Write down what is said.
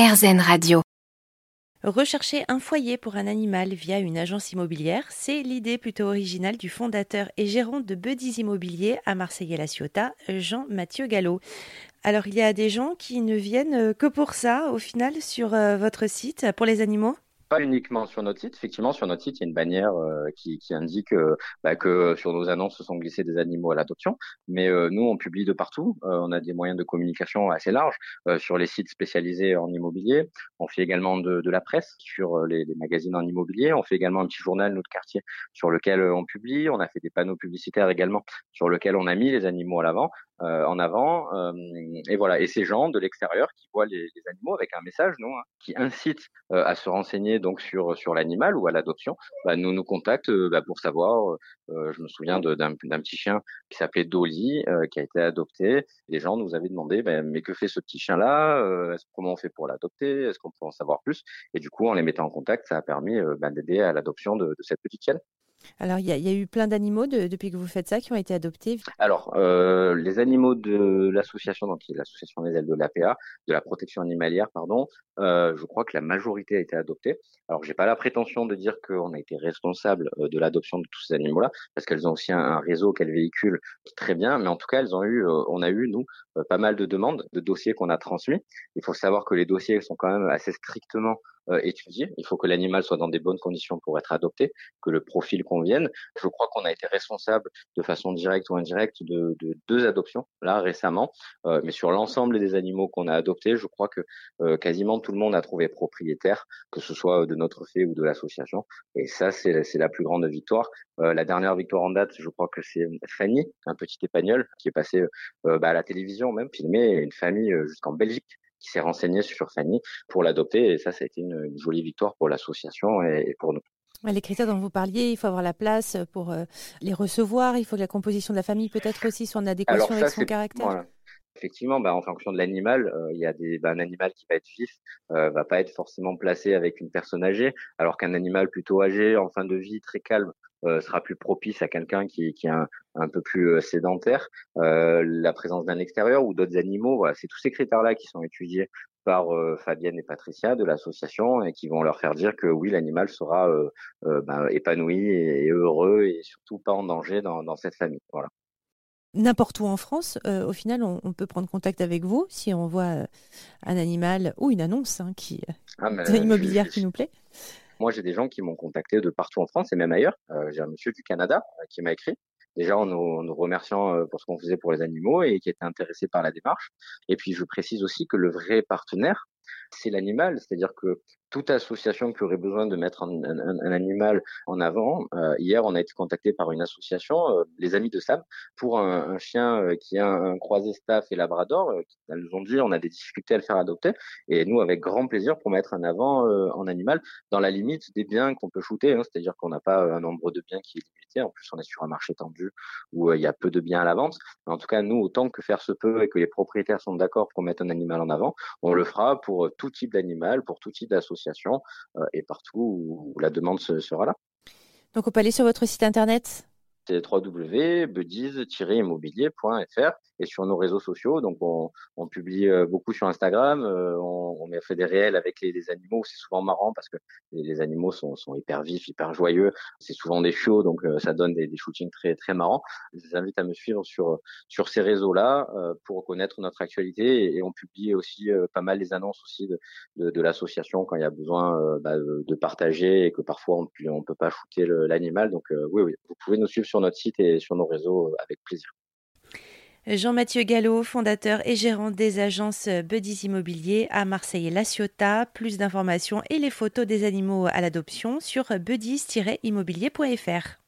RZN Radio. Rechercher un foyer pour un animal via une agence immobilière, c'est l'idée plutôt originale du fondateur et gérant de Buddies Immobilier à Marseille et La Ciotat, Jean-Mathieu Gallo. Alors il y a des gens qui ne viennent que pour ça au final sur euh, votre site pour les animaux? Pas uniquement sur notre site. Effectivement, sur notre site, il y a une bannière euh, qui, indique euh, bah, que sur nos annonces se sont glissés des animaux à l'adoption. Mais euh, nous, on publie de partout. on a des moyens de communication assez larges sur les sites spécialisés en immobilier. On fait également de, la presse sur les, les, magazines en immobilier. On fait également un petit journal, notre quartier, sur lequel on publie. On a fait des panneaux publicitaires également sur lequel on a mis les animaux à l'avant. Euh, en avant. Euh, et voilà. Et ces gens de l'extérieur qui voient les, les, animaux avec un message, nous, hein, qui incite euh, à se renseigner donc sur sur l'animal ou à l'adoption, bah, nous nous contactent bah, pour savoir. je me souviens d'un petit chien qui s'appelait Dolly, qui a été adopté. Les gens nous avaient demandé, bah, mais que fait ce petit chien-là Comment on fait pour l'adopter Est-ce qu'on peut en savoir plus? Et du coup, en les mettant en contact, ça a permis bah, d'aider à l'adoption de, de cette petite chienne. Alors, il y, a eu plein d'animaux depuis que vous faites ça qui ont été adoptés Alors, euh, les animaux de l'association, donc l'association des ailes de l'APA, de la protection animalière, pardon, euh, je crois que la majorité a été adoptée. Alors, j'ai pas la prétention de dire qu'on a été responsable euh, de l'adoption de tous ces animaux-là, parce qu'elles ont aussi un, réseau qu'elles véhiculent très bien, mais en tout cas, elles ont eu, on a eu, nous, pas mal de demandes, de dossiers qu'on a transmis. Il faut savoir que les dossiers sont quand même assez strictement euh. Il faut que l'animal soit dans des bonnes conditions pour être adopté, que le profil convienne. Je crois qu'on a été responsable de façon directe ou indirecte de, de deux adoptions là récemment, euh, mais sur l'ensemble des animaux qu'on a adoptés, je crois que euh, quasiment tout le monde a trouvé propriétaire, que ce soit de notre fait ou de l'association. Et ça, c'est la plus grande victoire. la dernière victoire en date, je crois que c'est Fanny, un petit épagnol qui est passé bah, à la télévision même, filmé une famille jusqu'en Belgique qui s'est renseigné sur Fanny pour l'adopter. Et ça, ça a été une, jolie victoire pour l'association et, pour nous. Les critères dont vous parliez, il faut avoir la place pour euh, les recevoir, il faut que la composition de la famille peut-être aussi soit en adéquation avec son caractère. Effectivement, bah, en fonction de l'animal, euh, il y a des, bah, un animal qui va être vif, euh, va pas être forcément placé avec une personne âgée, alors qu'un animal plutôt âgé, en fin de vie, très calme, sera plus propice à quelqu'un qui, qui est un, un, peu plus euh, sédentaire. Euh, la présence d'un extérieur ou d'autres animaux, voilà, c'est tous ces critères-là qui sont étudiés par Fabienne et Patricia de l'association et qui vont leur faire dire que oui, l'animal sera ben, épanoui et, heureux et surtout pas en danger dans, dans cette famille. Voilà n'importe où en France, au final, on, peut prendre contact avec vous si on voit un animal ou une annonce hein, qui, ah, immobilière qui nous plaît. Moi, j'ai des gens qui m'ont contacté de partout en France et même ailleurs. Euh, j'ai un monsieur du Canada euh, qui m'a écrit déjà en nous, remerciant euh, pour ce qu'on faisait pour les animaux et qui était intéressé par la démarche. Et puis je précise aussi que le vrai partenaire, c'est l'animal, c'est-à-dire que toute association qui aurait besoin de mettre un, animal en avant. Euh, hier, on a été contacté par une association, euh, les Amis de Sam, pour un, chien euh, qui a un, croisé staff et labrador. Euh, elles nous ont dit on a des difficultés à le faire adopter, et nous avec grand plaisir pour mettre en avant en animal dans la limite des biens qu'on peut shooter, hein, c'est-à-dire qu'on n'a pas un nombre de biens qui est limité. En plus, on est sur un marché tendu où il y a peu de biens à la vente. en tout cas, nous, autant que faire se peut et que les propriétaires sont d'accord pour mettre un animal en avant, on le fera pour tout type d'animal, pour tout type d'association euh, et partout où, la demande sera là. Donc on peut aller sur votre site internet? C'est www.buddies-immobilier.fr et sur nos réseaux sociaux. Donc, on, on publie euh, beaucoup sur Instagram. Euh, on, on, fait des réels avec les, les animaux. C'est souvent marrant parce que les, animaux sont, sont, hyper vifs, hyper joyeux. C'est souvent des shows, donc euh, ça donne des, des, shootings très très marrants. Je vous invite à me suivre sur sur ces réseaux-là pour connaître notre actualité et, on publie aussi pas mal les annonces aussi de, de, de l'association quand il y a besoin bah, de partager et que parfois on on peut pas shooter l'animal. Donc oui, oui, vous pouvez nous suivre sur notre site et sur nos réseaux avec plaisir. Jean-Mathieu Gallo, fondateur et gérant des agences Buddies Immobilier à Marseille et La Ciotat. Plus d'informations et les photos des animaux à l'adoption sur buddies-immobilier.fr.